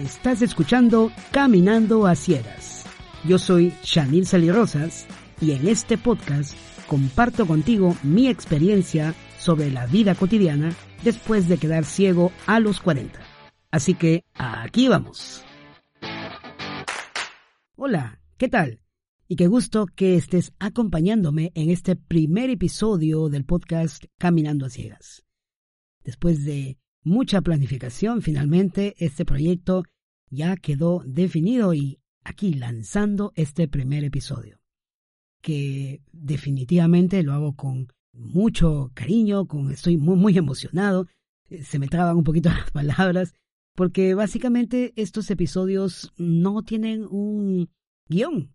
Estás escuchando Caminando a Ciegas. Yo soy Shanil Salirosas y en este podcast comparto contigo mi experiencia sobre la vida cotidiana después de quedar ciego a los 40. Así que aquí vamos. Hola, ¿qué tal? Y qué gusto que estés acompañándome en este primer episodio del podcast Caminando a Ciegas. Después de mucha planificación, finalmente este proyecto ya quedó definido y aquí lanzando este primer episodio, que definitivamente lo hago con mucho cariño, con estoy muy muy emocionado, eh, se me traban un poquito las palabras, porque básicamente estos episodios no tienen un guion,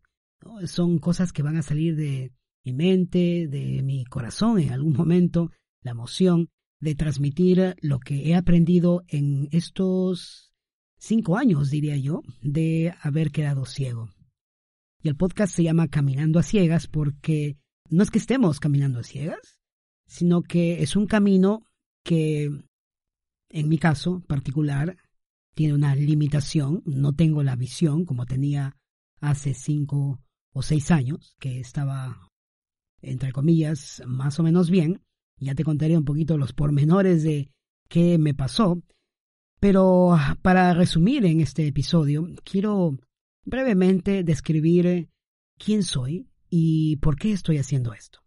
son cosas que van a salir de mi mente, de mi corazón en algún momento, la emoción, de transmitir lo que he aprendido en estos cinco años, diría yo, de haber quedado ciego. Y el podcast se llama Caminando a Ciegas porque no es que estemos caminando a ciegas, sino que es un camino que, en mi caso particular, tiene una limitación. No tengo la visión como tenía hace cinco o seis años, que estaba, entre comillas, más o menos bien. Ya te contaré un poquito los pormenores de qué me pasó. Pero para resumir en este episodio, quiero brevemente describir quién soy y por qué estoy haciendo esto.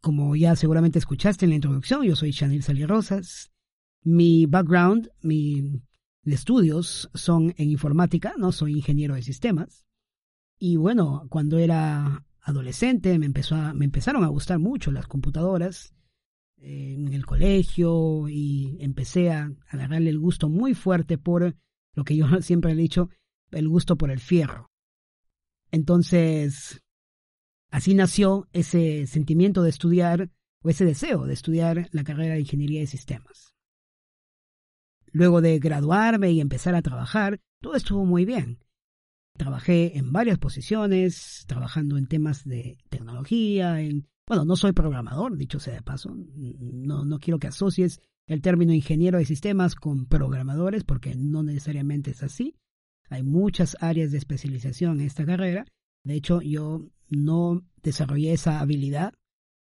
Como ya seguramente escuchaste en la introducción, yo soy Chanel Sally Rosas. Mi background, mis estudios son en informática, no soy ingeniero de sistemas. Y bueno, cuando era adolescente me empezaron a gustar mucho las computadoras en el colegio y empecé a agarrarle el gusto muy fuerte por lo que yo siempre he dicho, el gusto por el fierro. Entonces, así nació ese sentimiento de estudiar, o ese deseo de estudiar la carrera de Ingeniería de Sistemas. Luego de graduarme y empezar a trabajar, todo estuvo muy bien. Trabajé en varias posiciones, trabajando en temas de tecnología, en bueno, no soy programador, dicho sea de paso. No, quiero que asocies el término ingeniero de sistemas con programadores, porque no necesariamente es así. Hay muchas áreas de especialización en esta carrera. De hecho, yo no desarrollé esa habilidad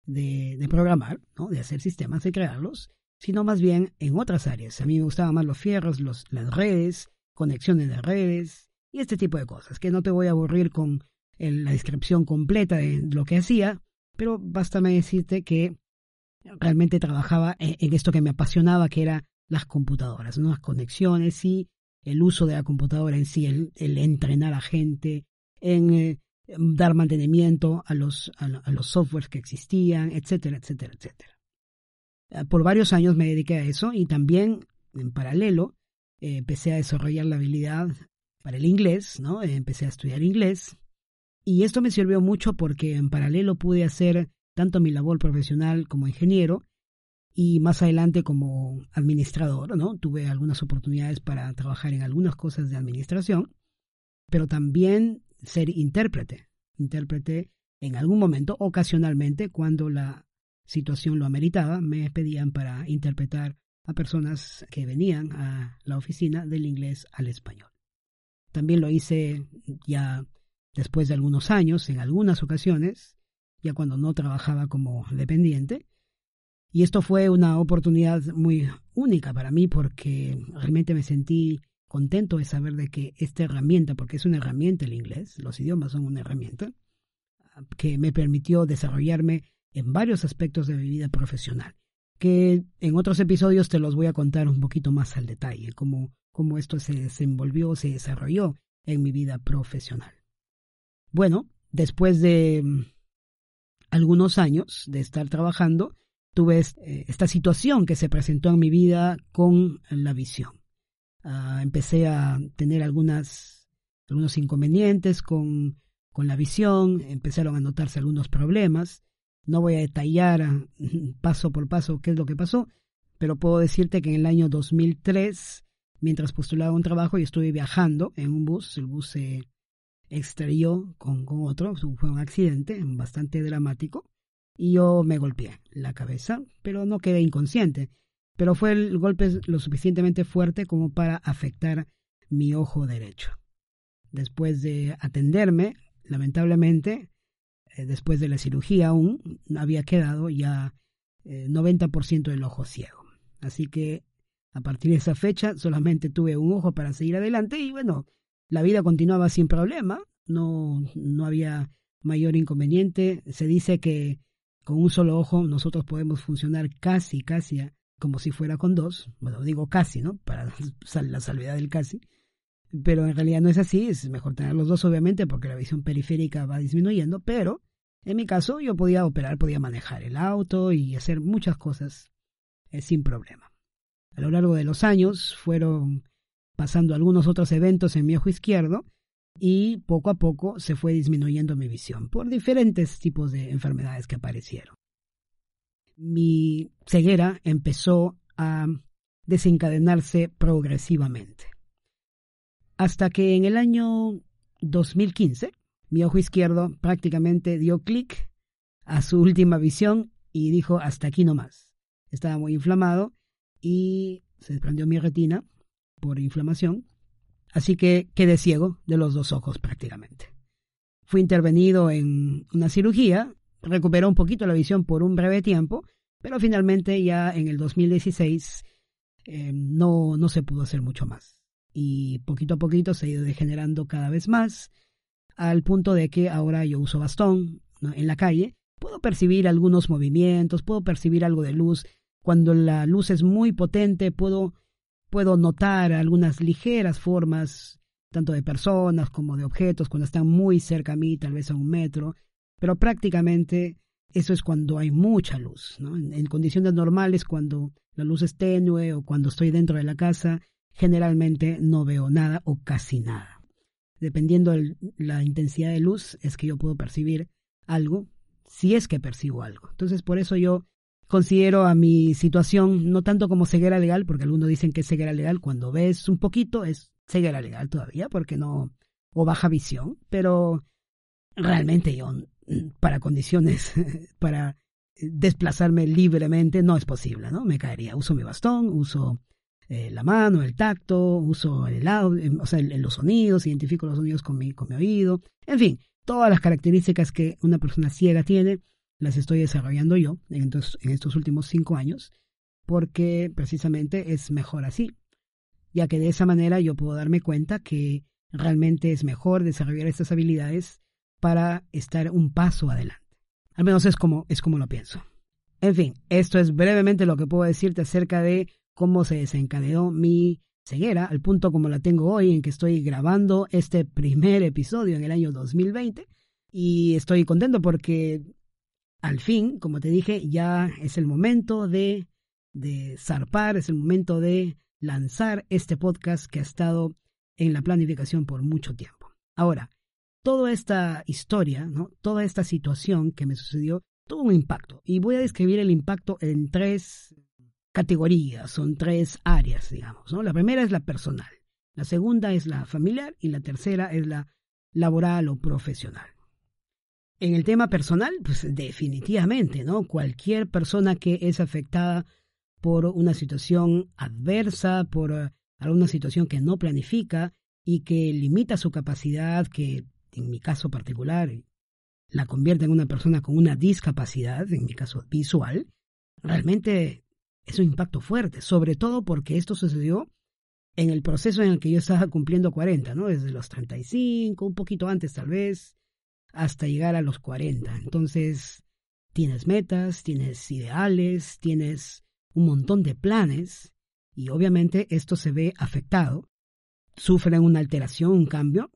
de, programar, de hacer sistemas, de crearlos, sino más bien en otras áreas. A mí me gustaban más los fierros, los, las redes, conexiones de redes y este tipo de cosas, que no te voy a aburrir con la descripción completa de lo que hacía, pero bástame decirte que realmente trabajaba en, esto que me apasionaba, que era las computadoras, ¿no? las conexiones y el uso de la computadora en sí, el, entrenar a gente, en eh, dar mantenimiento a los, softwares que existían, etcétera, etcétera, etcétera. Eh, por varios años me dediqué a eso y también en paralelo eh, empecé a desarrollar la habilidad para el inglés, ¿no? empecé a estudiar inglés y esto me sirvió mucho porque en paralelo pude hacer tanto mi labor profesional como ingeniero y más adelante como administrador, ¿no? Tuve algunas oportunidades para trabajar en algunas cosas de administración, pero también ser intérprete, intérprete en algún momento, ocasionalmente, cuando la situación lo ameritaba, me pedían para interpretar a personas que venían a la oficina del inglés al español. También lo hice ya Después de algunos años, en algunas ocasiones, ya cuando no trabajaba como dependiente, y esto fue una oportunidad muy única para mí porque realmente me sentí contento de saber de que esta herramienta, porque es una herramienta el inglés, los idiomas son una herramienta, que me permitió desarrollarme en varios aspectos de mi vida profesional, que en otros episodios te los voy a contar un poquito más al detalle, cómo, cómo esto se desenvolvió, se desarrolló en mi vida profesional. Bueno, después de mm, algunos años de estar trabajando, tuve eh, esta situación que se presentó en mi vida con la visión. Ah, empecé a tener algunos inconvenientes con, con la visión, empezaron a notarse algunos problemas. No voy a detallar paso por paso qué es lo que pasó, pero puedo decirte que en el año 2003, mientras postulaba un trabajo y estuve viajando en un bus, el bus se estrelló con, con otro, fue un accidente bastante dramático y yo me golpeé la cabeza, pero no quedé inconsciente. Pero fue el golpe lo suficientemente fuerte como para afectar mi ojo derecho. Después de atenderme, lamentablemente, eh, después de la cirugía aún, había quedado ya 90% del ojo ciego. Así que a partir de esa fecha solamente tuve un ojo para seguir adelante y bueno, la vida continuaba sin problema, no, no había mayor inconveniente. Se dice que con un solo ojo nosotros podemos funcionar casi, casi como si fuera con dos. Bueno, digo casi, ¿no? Para la salvedad del casi. Pero en realidad no es así, es mejor tener los dos obviamente porque la visión periférica va disminuyendo, pero en mi caso yo podía operar, podía manejar el auto y hacer muchas cosas eh, sin problema. A lo largo de los años fueron pasando algunos otros eventos en mi ojo izquierdo y poco a poco se fue disminuyendo mi visión por diferentes tipos de enfermedades que aparecieron. Mi ceguera empezó a desencadenarse progresivamente. Hasta que en el año 2015 mi ojo izquierdo prácticamente dio clic a su última visión y dijo hasta aquí no más. Estaba muy inflamado y se desprendió mi retina por inflamación Así que quedé ciego de los dos ojos prácticamente. Fui intervenido en una cirugía, recuperó un poquito la visión por un breve tiempo, pero finalmente ya en el 2016 eh, no, no se pudo hacer mucho más. Y poquito a poquito se ha ido degenerando cada vez más, al punto de que ahora yo uso bastón en la calle. Puedo percibir algunos movimientos, puedo percibir algo de luz. Cuando la luz es muy potente, puedo puedo notar algunas ligeras formas, tanto de personas como de objetos, cuando están muy cerca a mí, tal vez a un metro, pero prácticamente eso es cuando hay mucha luz. ¿no? En, condiciones normales, cuando la luz es tenue o cuando estoy dentro de la casa, generalmente no veo nada o casi nada. Dependiendo de la intensidad de luz, es que yo puedo percibir algo, si es que percibo algo. Entonces, por eso yo considero a mi situación no tanto como ceguera legal, porque algunos dicen que es ceguera legal, cuando ves un poquito es ceguera legal todavía, porque no, o baja visión, pero realmente yo, para condiciones, para desplazarme libremente, no es posible, ¿no? Me caería. Uso mi bastón, uso eh, la mano, el tacto, uso el audio, o sea, los sonidos, identifico los sonidos con mi, con mi oído, en fin, todas las características que una persona ciega tiene, las estoy desarrollando yo en estos, últimos cinco años, porque precisamente es mejor así, ya que de esa manera yo puedo darme cuenta que realmente es mejor desarrollar estas habilidades para estar un paso adelante. Al menos es como, es como lo pienso. En fin, esto es brevemente lo que puedo decirte acerca de cómo se desencadenó mi ceguera, al punto como la tengo hoy, en que estoy grabando este primer episodio en el año 2020. Y estoy contento porque al fin, como te dije, ya es el momento de, de zarpar, es el momento de lanzar este podcast que ha estado en la planificación por mucho tiempo. Ahora, toda esta historia, ¿no? toda esta situación que me sucedió, tuvo un impacto. Y voy a describir el impacto en tres categorías, son tres áreas, digamos. ¿no? La primera es la personal, la segunda es la familiar y la tercera es la laboral o profesional. En el tema personal, pues definitivamente, ¿no? Cualquier persona que es afectada por una situación adversa, por eh, alguna situación que no planifica y que limita su capacidad, que en mi caso particular la convierte en una persona con una discapacidad, en mi caso visual, realmente es un impacto fuerte, sobre todo porque esto sucedió en el proceso en el que yo estaba cumpliendo 40, ¿no? Desde los 35, un poquito antes tal vez, hasta llegar a los 40. Entonces, tienes metas, tienes ideales, tienes un montón de planes y obviamente esto se ve afectado, sufren una alteración, un cambio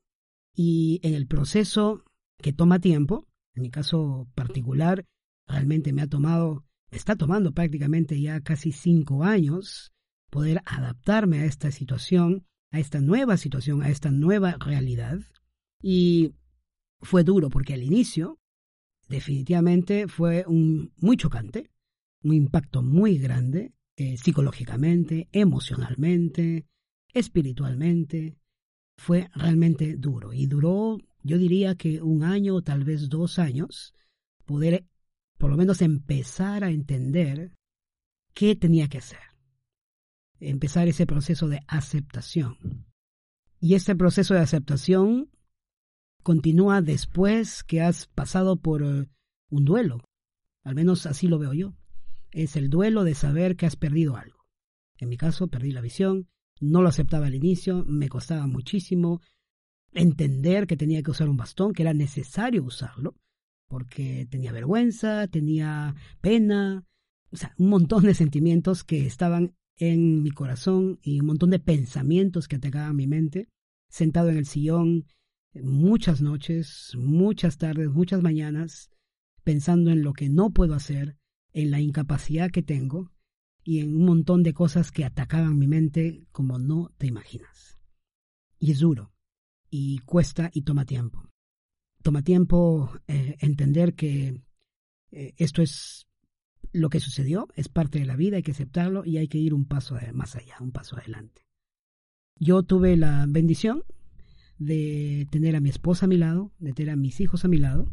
y en el proceso que toma tiempo, en mi caso particular, realmente me ha tomado, está tomando prácticamente ya casi cinco años poder adaptarme a esta situación, a esta nueva situación, a esta nueva realidad. Y fue duro porque al inicio definitivamente fue un, muy chocante, un impacto muy grande eh, psicológicamente, emocionalmente, espiritualmente. Fue realmente duro y duró, yo diría que un año o tal vez dos años, poder por lo menos empezar a entender qué tenía que hacer. Empezar ese proceso de aceptación. Y este proceso de aceptación continúa después que has pasado por eh, un duelo. Al menos así lo veo yo. Es el duelo de saber que has perdido algo. En mi caso, perdí la visión, no lo aceptaba al inicio, me costaba muchísimo entender que tenía que usar un bastón, que era necesario usarlo, porque tenía vergüenza, tenía pena, o sea, un montón de sentimientos que estaban en mi corazón y un montón de pensamientos que atacaban mi mente, sentado en el sillón muchas noches, muchas tardes, muchas mañanas, pensando en lo que no puedo hacer, en la incapacidad que tengo y en un montón de cosas que atacaban mi mente como no te imaginas. Y es duro, y cuesta y toma tiempo. Toma tiempo eh, entender que eh, esto es lo que sucedió, es parte de la vida, hay que aceptarlo y hay que ir un paso más allá, un paso adelante. Yo tuve la bendición de tener a mi esposa a mi lado, de tener a mis hijos a mi lado,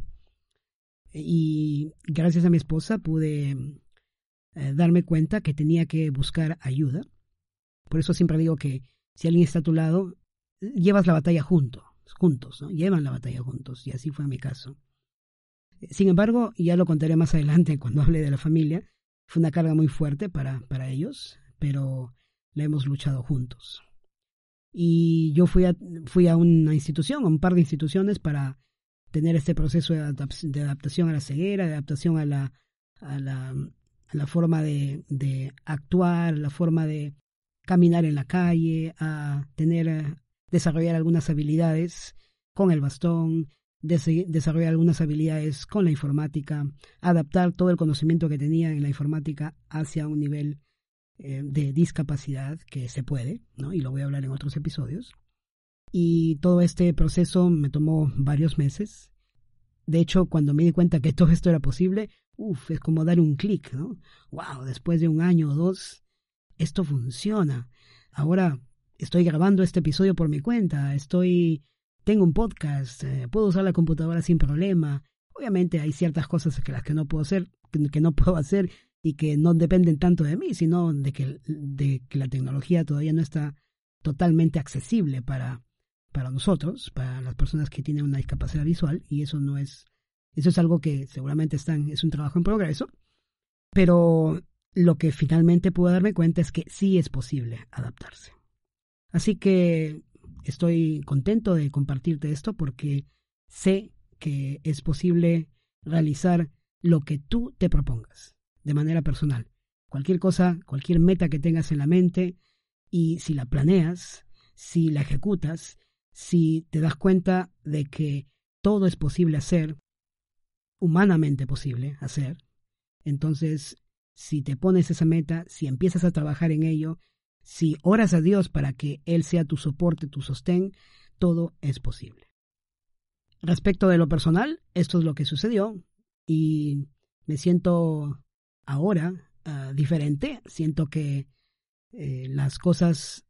y gracias a mi esposa pude eh, darme cuenta que tenía que buscar ayuda. Por eso siempre digo que si alguien está a tu lado, llevas la batalla junto, juntos, ¿no? Llevan la batalla juntos, y así fue mi caso. Sin embargo, ya lo contaré más adelante cuando hable de la familia, fue una carga muy fuerte para, para ellos, pero la hemos luchado juntos. Y yo fui a, fui a una institución, a un par de instituciones para tener este proceso de, adaptación a la ceguera, de adaptación a la, a la, a la forma de, de, actuar, la forma de caminar en la calle, a tener, desarrollar algunas habilidades con el bastón, desarrollar algunas habilidades con la informática, adaptar todo el conocimiento que tenía en la informática hacia un nivel eh, de discapacidad que se puede, ¿no? y lo voy a hablar en otros episodios. Y todo este proceso me tomó varios meses. De hecho, cuando me di cuenta que todo esto era posible, uff, es como dar un clic, ¿no? Wow, después de un año o dos, esto funciona. Ahora estoy grabando este episodio por mi cuenta, estoy tengo un podcast, eh, puedo usar la computadora sin problema. Obviamente hay ciertas cosas que las que no puedo hacer, que, no puedo hacer y que no dependen tanto de mí, sino de que, de que la tecnología todavía no está totalmente accesible para, para nosotros, para las personas que tienen una discapacidad visual, y eso no es, eso es algo que seguramente están, es un trabajo en progreso, pero lo que finalmente puedo darme cuenta es que sí es posible adaptarse. Así que estoy contento de compartirte esto porque sé que es posible realizar lo que tú te propongas de manera personal. Cualquier cosa, cualquier meta que tengas en la mente y si la planeas, si la ejecutas, si te das cuenta de que todo es posible hacer, humanamente posible hacer, entonces si te pones esa meta, si empiezas a trabajar en ello, si oras a Dios para que Él sea tu soporte, tu sostén, todo es posible. Respecto de lo personal, esto es lo que sucedió y me siento ahora ah, diferente. Siento que eh, las cosas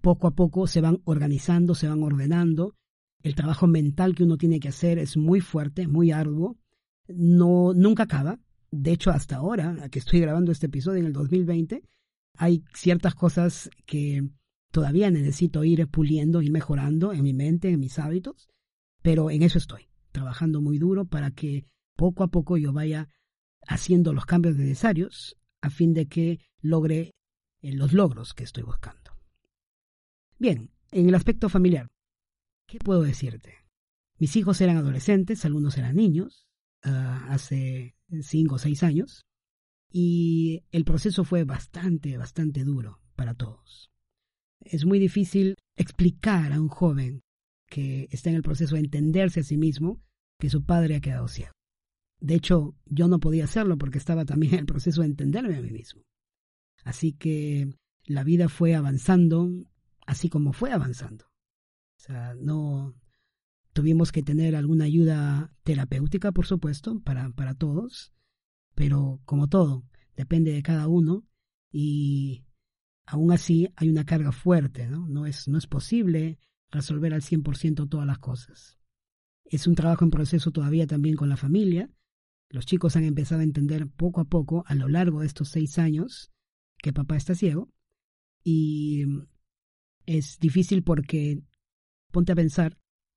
poco a poco se van organizando, se van ordenando. El trabajo mental que uno tiene que hacer es muy fuerte, muy arduo. No, nunca acaba. De hecho, hasta ahora, que estoy grabando este episodio en el 2020, hay ciertas cosas que todavía necesito ir puliendo y mejorando en mi mente, en mis hábitos, pero en eso estoy, trabajando muy duro para que poco a poco yo vaya haciendo los cambios necesarios a fin de que logre eh, los logros que estoy buscando. Bien, en el aspecto familiar, ¿qué puedo decirte? Mis hijos eran adolescentes, algunos eran niños, ah, hace cinco o seis años, y el proceso fue bastante, bastante duro para todos. Es muy difícil explicar a un joven que está en el proceso de entenderse a sí mismo que su padre ha quedado ciego. De hecho, yo no podía hacerlo porque estaba también en el proceso de entenderme a mí mismo. Así que la vida fue avanzando así como fue avanzando. O sea, no tuvimos que tener alguna ayuda terapéutica, por supuesto, para, para todos, pero como todo, depende de cada uno y aún así hay una carga fuerte, ¿no? No es, no es posible resolver al 100% todas las cosas. Es un trabajo en proceso todavía también con la familia. Los chicos han empezado a entender poco a poco, a lo largo de estos seis años, que papá está ciego. Y es difícil porque ponte a pensar,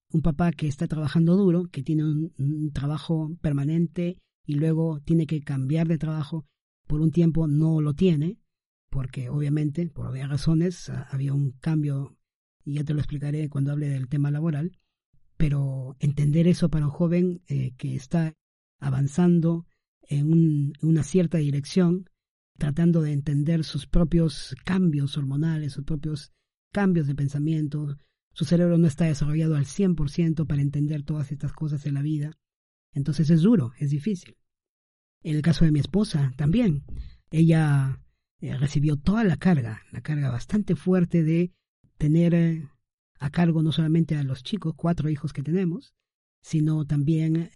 un papá que está trabajando duro, que tiene un, trabajo permanente y luego tiene que cambiar de trabajo, por un tiempo no lo tiene, porque obviamente, por obvias razones, había un cambio, y ya te lo explicaré cuando hable del tema laboral, pero entender eso para un joven eh, que está avanzando en una cierta dirección, tratando de entender sus propios cambios hormonales, sus propios cambios de pensamiento. Su cerebro no está desarrollado al 100% para entender todas estas cosas en la vida. Entonces es duro, es difícil. En el caso de mi esposa también, ella eh, recibió toda la carga, la carga bastante fuerte de tener eh, a cargo no solamente a los chicos, cuatro hijos que tenemos, sino también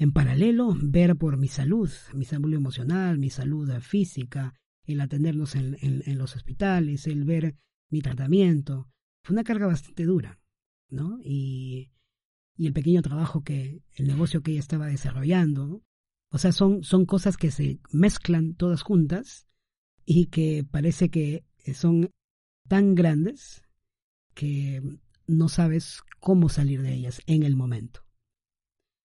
en paralelo, ver por mi salud, mi salud emocional, mi salud física, el atendernos en, los hospitales, el ver mi tratamiento. Fue una carga bastante dura, ¿no? Y, y el pequeño trabajo que, el negocio que ella estaba desarrollando, ¿no? O sea, son, son cosas que se mezclan todas juntas y que parece que son tan grandes que no sabes cómo salir de ellas en el momento.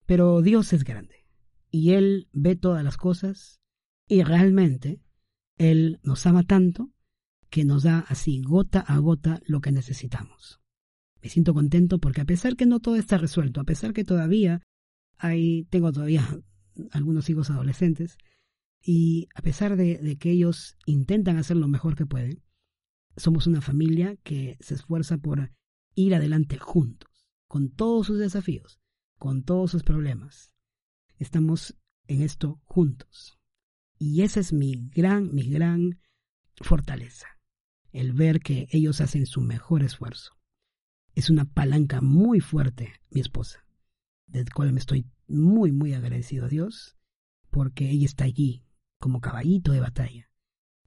Pero Dios es grande y Él ve todas las cosas y realmente Él nos ama tanto que nos da así gota a gota lo que necesitamos. Me siento contento porque a pesar que no todo está resuelto, a pesar que todavía hay, tengo todavía algunos hijos adolescentes, y a pesar de, de, que ellos intentan hacer lo mejor que pueden, somos una familia que se esfuerza por ir adelante juntos, con todos sus desafíos, con todos sus problemas. Estamos en esto juntos. Y esa es mi gran, mi gran fortaleza, el ver que ellos hacen su mejor esfuerzo. Es una palanca muy fuerte, mi esposa, del cual me estoy muy, muy agradecido a Dios, porque ella está allí como caballito de batalla.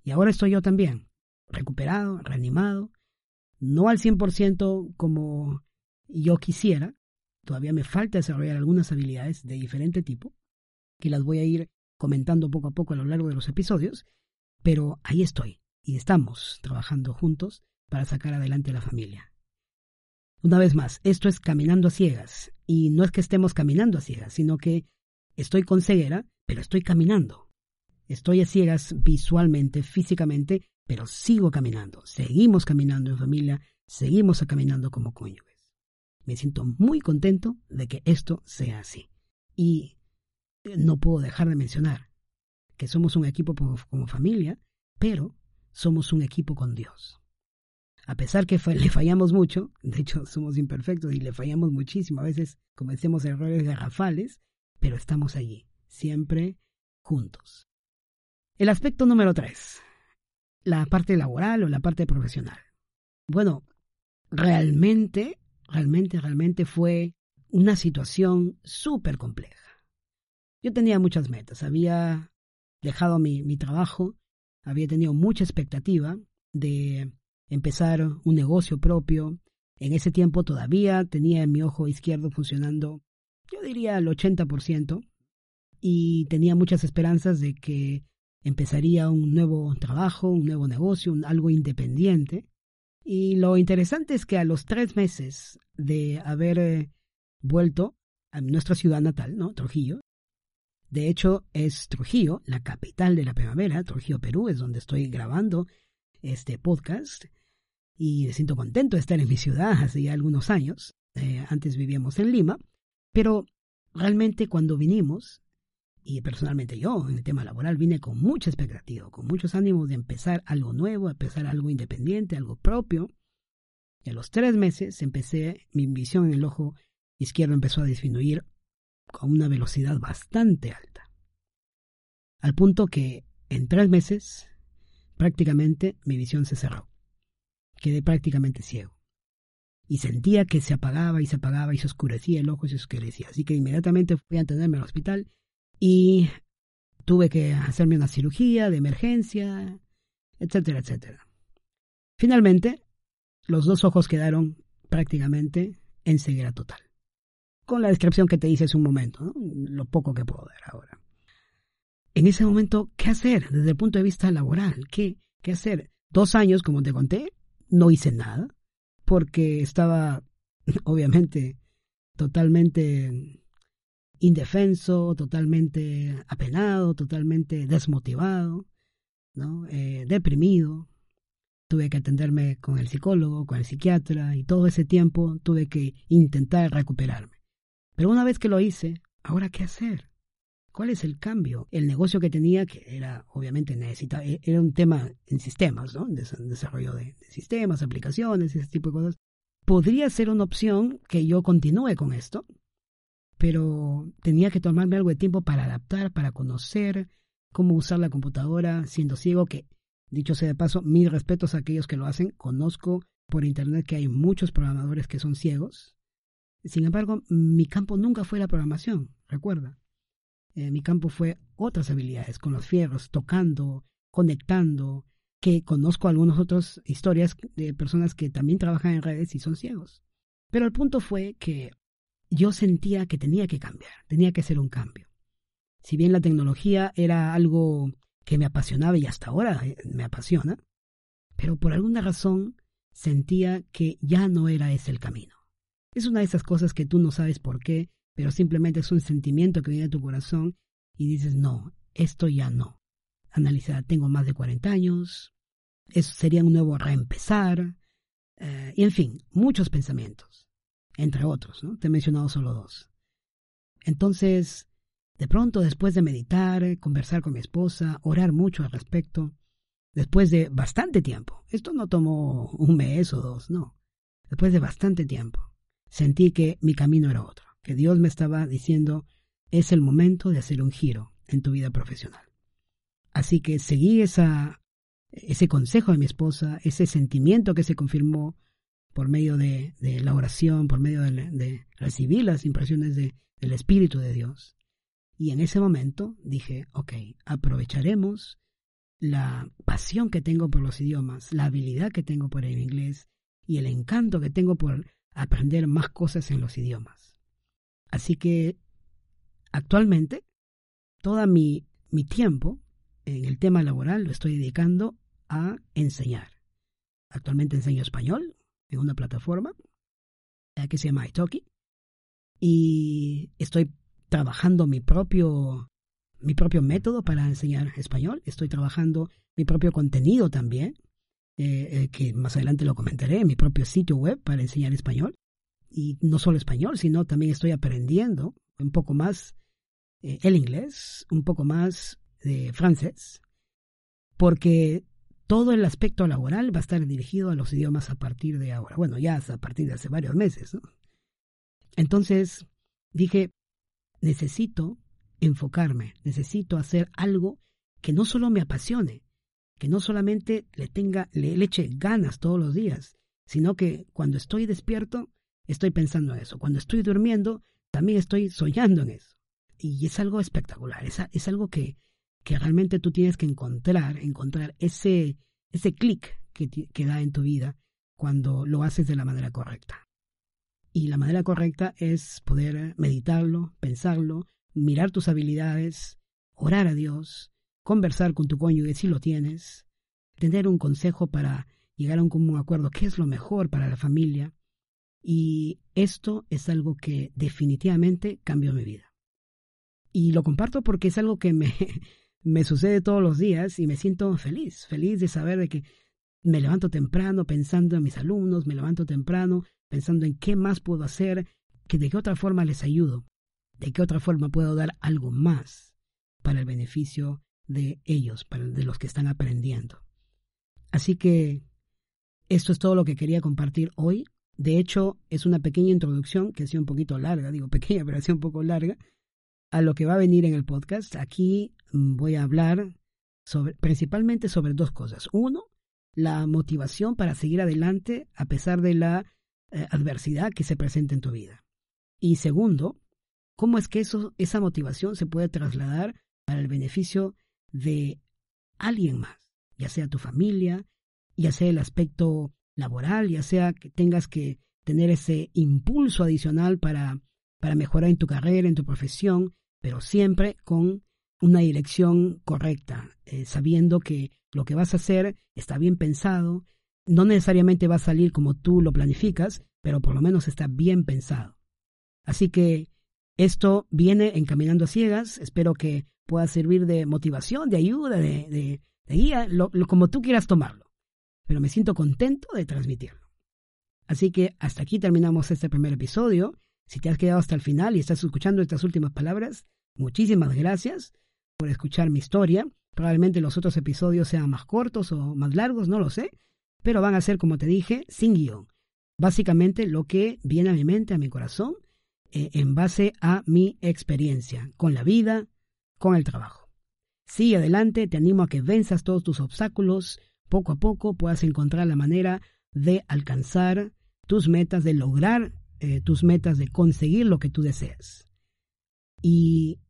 Y ahora estoy yo también, recuperado, reanimado, no al 100% como yo quisiera, Todavía me falta desarrollar algunas habilidades de diferente tipo, que las voy a ir comentando poco a poco a lo largo de los episodios, pero ahí estoy y estamos trabajando juntos para sacar adelante a la familia. Una vez más, esto es caminando a ciegas, y no es que estemos caminando a ciegas, sino que estoy con ceguera, pero estoy caminando. Estoy a ciegas visualmente, físicamente, pero sigo caminando. Seguimos caminando en familia, seguimos caminando como cónyuge. Me siento muy contento de que esto sea así. Y no puedo dejar de mencionar que somos un equipo como familia, pero somos un equipo con Dios. A pesar que le fallamos mucho, de hecho somos imperfectos y le fallamos muchísimo, a veces cometemos errores garrafales, pero estamos allí, siempre juntos. El aspecto número tres, la parte laboral o la parte profesional. Bueno, realmente realmente, realmente fue una situación súper compleja. Yo tenía muchas metas, había dejado mi, mi trabajo, había tenido mucha expectativa de empezar un negocio propio. En ese tiempo todavía tenía mi ojo izquierdo funcionando, yo diría al 80%, y tenía muchas esperanzas de que empezaría un nuevo trabajo, un nuevo negocio, algo independiente. Y lo interesante es que a los tres meses de haber eh, vuelto a nuestra ciudad natal, ¿no? Trujillo. De hecho, es Trujillo, la capital de la primavera, Trujillo, Perú, es donde estoy grabando este podcast. Y me siento contento de estar en mi ciudad hace ya algunos años. Eh, antes vivíamos en Lima. Pero realmente cuando vinimos, y personalmente yo, en el tema laboral, vine con mucha expectativa, con muchos ánimos de empezar algo nuevo, empezar algo independiente, algo propio. Y a los tres meses empecé, mi visión en el ojo izquierdo empezó a disminuir con una velocidad bastante alta. Al punto que en tres meses prácticamente mi visión se cerró. Quedé prácticamente ciego. Y sentía que se apagaba y se apagaba y se oscurecía el ojo y se oscurecía. Así que inmediatamente fui a atenderme al hospital y tuve que hacerme una cirugía de emergencia, etcétera, etcétera. Finalmente, los dos ojos quedaron prácticamente en ceguera total. Con la descripción que te hice hace un momento, lo poco que puedo dar ahora. En ese momento, ¿qué hacer desde el punto de vista laboral? ¿Qué, qué hacer? Dos años, como te conté, no hice nada, porque estaba obviamente totalmente indefenso, totalmente apenado, totalmente desmotivado, ¿no? Eh, deprimido. Tuve que atenderme con el psicólogo, con el psiquiatra, y todo ese tiempo tuve que intentar recuperarme. Pero una vez que lo hice, ¿ahora qué hacer? ¿Cuál es el cambio? El negocio que tenía, que era obviamente necesitaba, e, era un tema en sistemas, ¿no? desarrollo de, sistemas, aplicaciones, ese tipo de cosas. Podría ser una opción que yo continúe con esto, pero tenía que tomarme algo de tiempo para adaptar, para conocer cómo usar la computadora siendo ciego, que dicho sea de paso, mis respetos a aquellos que lo hacen. Conozco por internet que hay muchos programadores que son ciegos. Sin embargo, mi campo nunca fue la programación, recuerda. Eh, mi campo fue otras habilidades, con los fierros, tocando, conectando, que conozco algunas otras historias de personas que también trabajan en redes y son ciegos. Pero el punto fue que yo sentía que tenía que cambiar, tenía que hacer un cambio. Si bien la tecnología era algo que me apasionaba y hasta ahora eh, me apasiona, pero por alguna razón sentía que ya no era ese el camino. Es una de esas cosas que tú no sabes por qué, pero simplemente es un sentimiento que viene a tu corazón y dices, no, esto ya no. Analiza, tengo más de 40 años, eso sería un nuevo reempezar, eh, y en fin, muchos pensamientos, entre otros, ¿no? Te he mencionado solo dos. Entonces, de pronto, después de meditar, conversar con mi esposa, orar mucho al respecto, después de bastante tiempo, esto no tomó un mes o dos, no, después de bastante tiempo, sentí que mi camino era otro que Dios me estaba diciendo, es el momento de hacer un giro en tu vida profesional. Así que seguí esa, ese consejo de mi esposa, ese sentimiento que se confirmó por medio de, la oración, por medio de, recibir las impresiones del Espíritu de Dios. Y en ese momento dije, ok, aprovecharemos la pasión que tengo por los idiomas, la habilidad que tengo por el inglés y el encanto que tengo por aprender más cosas en los idiomas. Así que actualmente todo mi tiempo en el tema laboral lo estoy dedicando a enseñar. Actualmente enseño español en una plataforma eh, que se llama Italki y estoy trabajando mi propio mi propio método para enseñar español. Estoy trabajando mi propio contenido también, eh, eh, que más adelante lo comentaré, mi propio sitio web para enseñar español y no solo español, sino también estoy aprendiendo un poco más el inglés, un poco más de francés, porque todo el aspecto laboral va a estar dirigido a los idiomas a partir de ahora. Bueno, ya a partir de hace varios meses. Entonces dije, necesito enfocarme, necesito hacer algo que no solo me apasione, que no solamente le tenga, le, eche ganas todos los días, sino que cuando estoy despierto estoy pensando en eso. Cuando estoy durmiendo, también estoy soñando en eso. Y es algo espectacular, es, es algo que, que realmente tú tienes que encontrar, encontrar ese, ese clic que, que da en tu vida cuando lo haces de la manera correcta. Y la manera correcta es poder meditarlo, pensarlo, mirar tus habilidades, orar a Dios, conversar con tu cónyuge si lo tienes, tener un consejo para llegar a un común acuerdo, qué es lo mejor para la familia, y esto es algo que definitivamente cambió mi vida. Y lo comparto porque es algo que me, me sucede todos los días y me siento feliz, feliz de saber de que me levanto temprano pensando en mis alumnos, me levanto temprano pensando en qué más puedo hacer, que de qué otra forma les ayudo, de qué otra forma puedo dar algo más para el beneficio de ellos, para de los que están aprendiendo. Así que esto es todo lo que quería compartir hoy. De hecho, es una pequeña introducción que ha sido un poquito larga, digo pequeña, pero ha sido un poco larga, a lo que va a venir en el podcast. Aquí voy a hablar sobre, principalmente sobre dos cosas. Uno, la motivación para seguir adelante a pesar de la eh, adversidad que se presenta en tu vida. Y segundo, cómo es que eso, esa motivación se puede trasladar para el beneficio de alguien más, ya sea tu familia, ya sea el aspecto laboral, ya sea que tengas que tener ese impulso adicional para, para mejorar en tu carrera, en tu profesión, pero siempre con una dirección correcta, eh, sabiendo que lo que vas a hacer está bien pensado, no necesariamente va a salir como tú lo planificas, pero por lo menos está bien pensado. Así que esto viene encaminando a ciegas. Espero que pueda servir de motivación, de ayuda, de, guía, como tú quieras tomarlo. Pero me siento contento de transmitirlo. Así que hasta aquí terminamos este primer episodio. Si te has quedado hasta el final y estás escuchando estas últimas palabras, muchísimas gracias por escuchar mi historia. Probablemente los otros episodios sean más cortos o más largos, no lo sé, pero van a ser, como te dije, sin guion. Básicamente lo que viene a mi mente, a mi corazón, eh, en base a mi experiencia con la vida, con el trabajo. Sigue adelante, te animo a que venzas todos tus obstáculos, poco a poco puedas encontrar la manera de alcanzar tus metas, de lograr eh, tus metas, de conseguir lo que tú deseas. Y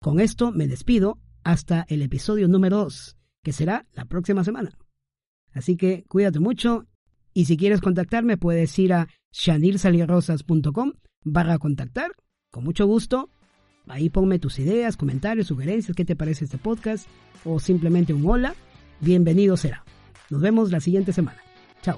con esto me despido hasta el episodio número 2, que será la próxima semana. Así que cuídate mucho y si quieres contactarme puedes ir a shanilsalirosas.com barra contactar. Con mucho gusto. Ahí ponme tus ideas, comentarios, sugerencias, qué te parece este podcast o simplemente un hola. Bienvenido será. Nos vemos la siguiente semana. Chao.